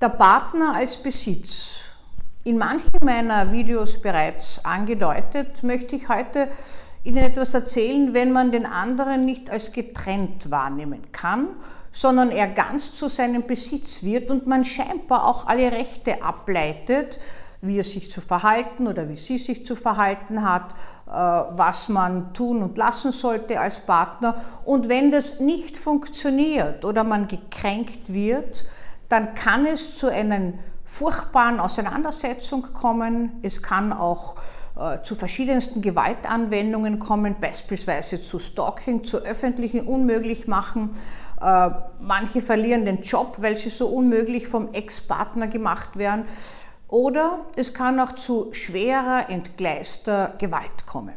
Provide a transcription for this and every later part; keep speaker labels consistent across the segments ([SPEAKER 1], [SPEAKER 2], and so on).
[SPEAKER 1] Der Partner als Besitz. In manchen meiner Videos bereits angedeutet, möchte ich heute Ihnen etwas erzählen, wenn man den anderen nicht als getrennt wahrnehmen kann, sondern er ganz zu seinem Besitz wird und man scheinbar auch alle Rechte ableitet, wie er sich zu verhalten oder wie sie sich zu verhalten hat, äh, was man tun und lassen sollte als Partner. Und wenn das nicht funktioniert oder man gekränkt wird, dann kann es zu einer furchtbaren Auseinandersetzung kommen. Es kann auch äh, zu verschiedensten Gewaltanwendungen kommen, beispielsweise zu Stalking, zu öffentlichen Unmöglichmachen. Äh, manche verlieren den Job, weil sie so unmöglich vom Ex-Partner gemacht werden. Oder es kann auch zu schwerer, entgleister Gewalt kommen.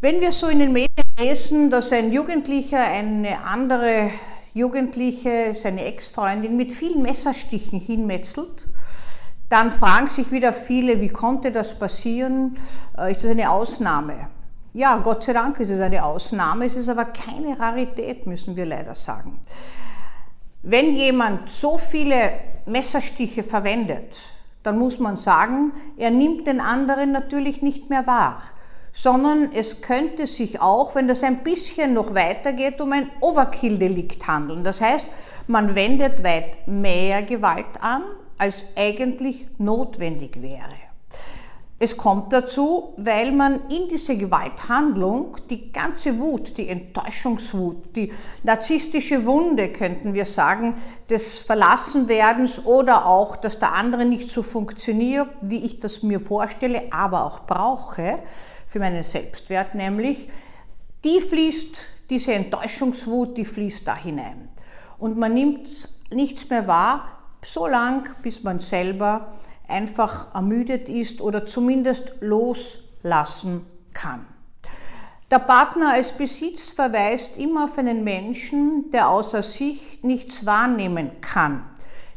[SPEAKER 1] Wenn wir so in den Medien lesen, dass ein Jugendlicher eine andere Jugendliche seine Ex-Freundin mit vielen Messerstichen hinmetzelt, dann fragen sich wieder viele, wie konnte das passieren? Äh, ist das eine Ausnahme? Ja, Gott sei Dank ist es eine Ausnahme, es ist aber keine Rarität, müssen wir leider sagen. Wenn jemand so viele Messerstiche verwendet, dann muss man sagen, er nimmt den anderen natürlich nicht mehr wahr sondern es könnte sich auch, wenn das ein bisschen noch weitergeht, um ein Overkill-Delikt handeln. Das heißt, man wendet weit mehr Gewalt an, als eigentlich notwendig wäre. Es kommt dazu, weil man in diese Gewalthandlung die ganze Wut, die Enttäuschungswut, die narzisstische Wunde, könnten wir sagen, des Verlassenwerdens oder auch, dass der andere nicht so funktioniert, wie ich das mir vorstelle, aber auch brauche, für meinen Selbstwert, nämlich die fließt, diese Enttäuschungswut, die fließt da hinein. Und man nimmt nichts mehr wahr, so lang, bis man selber einfach ermüdet ist oder zumindest loslassen kann. Der Partner als Besitz verweist immer auf einen Menschen, der außer sich nichts wahrnehmen kann,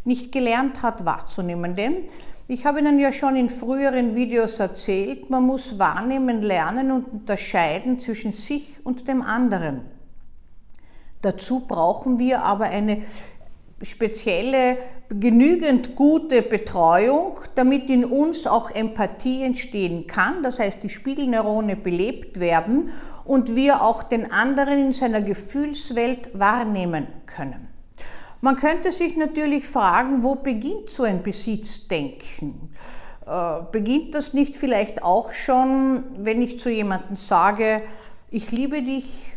[SPEAKER 1] nicht gelernt hat wahrzunehmen. Denn ich habe Ihnen ja schon in früheren Videos erzählt, man muss wahrnehmen lernen und unterscheiden zwischen sich und dem anderen. Dazu brauchen wir aber eine spezielle, genügend gute Betreuung, damit in uns auch Empathie entstehen kann, das heißt die Spiegelneurone belebt werden und wir auch den anderen in seiner Gefühlswelt wahrnehmen können. Man könnte sich natürlich fragen, wo beginnt so ein Besitzdenken? Äh, beginnt das nicht vielleicht auch schon, wenn ich zu jemandem sage, ich liebe dich,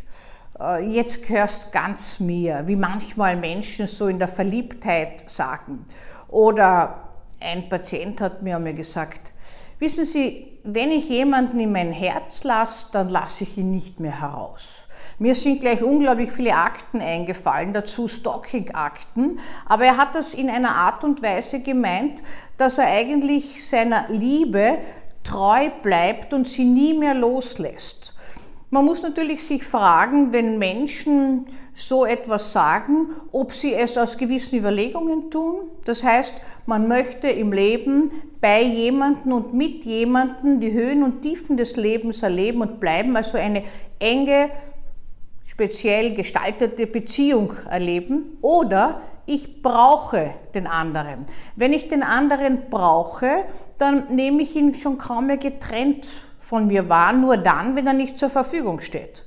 [SPEAKER 1] jetzt gehörst ganz mir, wie manchmal Menschen so in der Verliebtheit sagen. Oder ein Patient hat mir einmal gesagt, wissen Sie, wenn ich jemanden in mein Herz lasse, dann lasse ich ihn nicht mehr heraus. Mir sind gleich unglaublich viele Akten eingefallen, dazu Stalking-Akten, aber er hat das in einer Art und Weise gemeint, dass er eigentlich seiner Liebe treu bleibt und sie nie mehr loslässt. Man muss natürlich sich fragen, wenn Menschen so etwas sagen, ob sie es aus gewissen Überlegungen tun. Das heißt, man möchte im Leben bei jemanden und mit jemanden die Höhen und Tiefen des Lebens erleben und bleiben, also eine enge speziell gestaltete Beziehung erleben oder ich brauche den anderen. Wenn ich den anderen brauche, dann nehme ich ihn schon kaum mehr getrennt von mir wahr, nur dann, wenn er nicht zur Verfügung steht.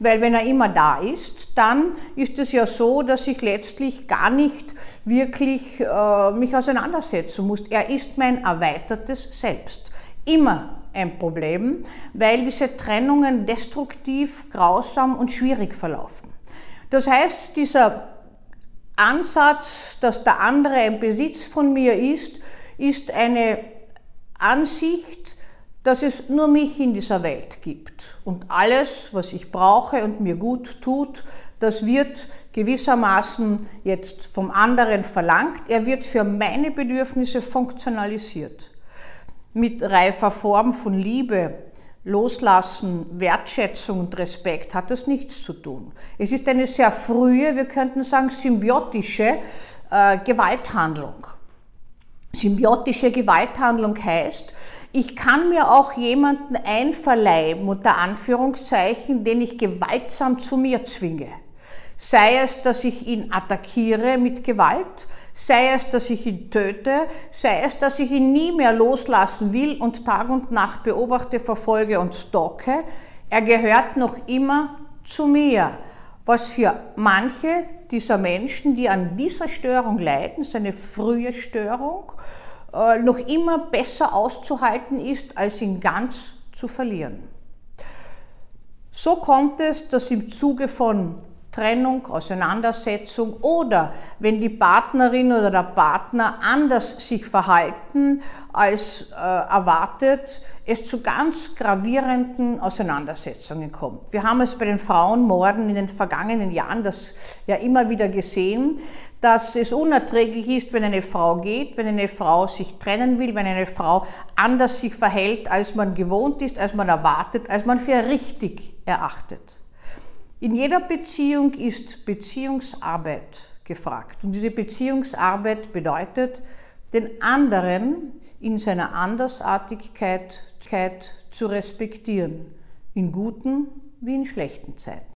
[SPEAKER 1] Weil wenn er immer da ist, dann ist es ja so, dass ich letztlich gar nicht wirklich äh, mich auseinandersetzen muss. Er ist mein erweitertes Selbst. Immer ein Problem, weil diese Trennungen destruktiv, grausam und schwierig verlaufen. Das heißt, dieser Ansatz, dass der andere ein Besitz von mir ist, ist eine Ansicht, dass es nur mich in dieser Welt gibt. Und alles, was ich brauche und mir gut tut, das wird gewissermaßen jetzt vom anderen verlangt. Er wird für meine Bedürfnisse funktionalisiert mit reifer Form von Liebe, Loslassen, Wertschätzung und Respekt hat das nichts zu tun. Es ist eine sehr frühe, wir könnten sagen symbiotische äh, Gewalthandlung. Symbiotische Gewalthandlung heißt, ich kann mir auch jemanden einverleiben, unter Anführungszeichen, den ich gewaltsam zu mir zwinge. Sei es, dass ich ihn attackiere mit Gewalt, sei es, dass ich ihn töte, sei es, dass ich ihn nie mehr loslassen will und Tag und Nacht beobachte, verfolge und stocke, er gehört noch immer zu mir. Was für manche dieser Menschen, die an dieser Störung leiden, seine frühe Störung, äh, noch immer besser auszuhalten ist, als ihn ganz zu verlieren. So kommt es, dass im Zuge von Trennung, Auseinandersetzung oder wenn die Partnerin oder der Partner anders sich verhalten als äh, erwartet, es zu ganz gravierenden Auseinandersetzungen kommt. Wir haben es bei den Frauenmorden in den vergangenen Jahren das ja immer wieder gesehen, dass es unerträglich ist, wenn eine Frau geht, wenn eine Frau sich trennen will, wenn eine Frau anders sich verhält, als man gewohnt ist, als man erwartet, als man für richtig erachtet. In jeder Beziehung ist Beziehungsarbeit gefragt. Und diese Beziehungsarbeit bedeutet, den anderen in seiner Andersartigkeit zu respektieren, in guten wie in schlechten Zeiten.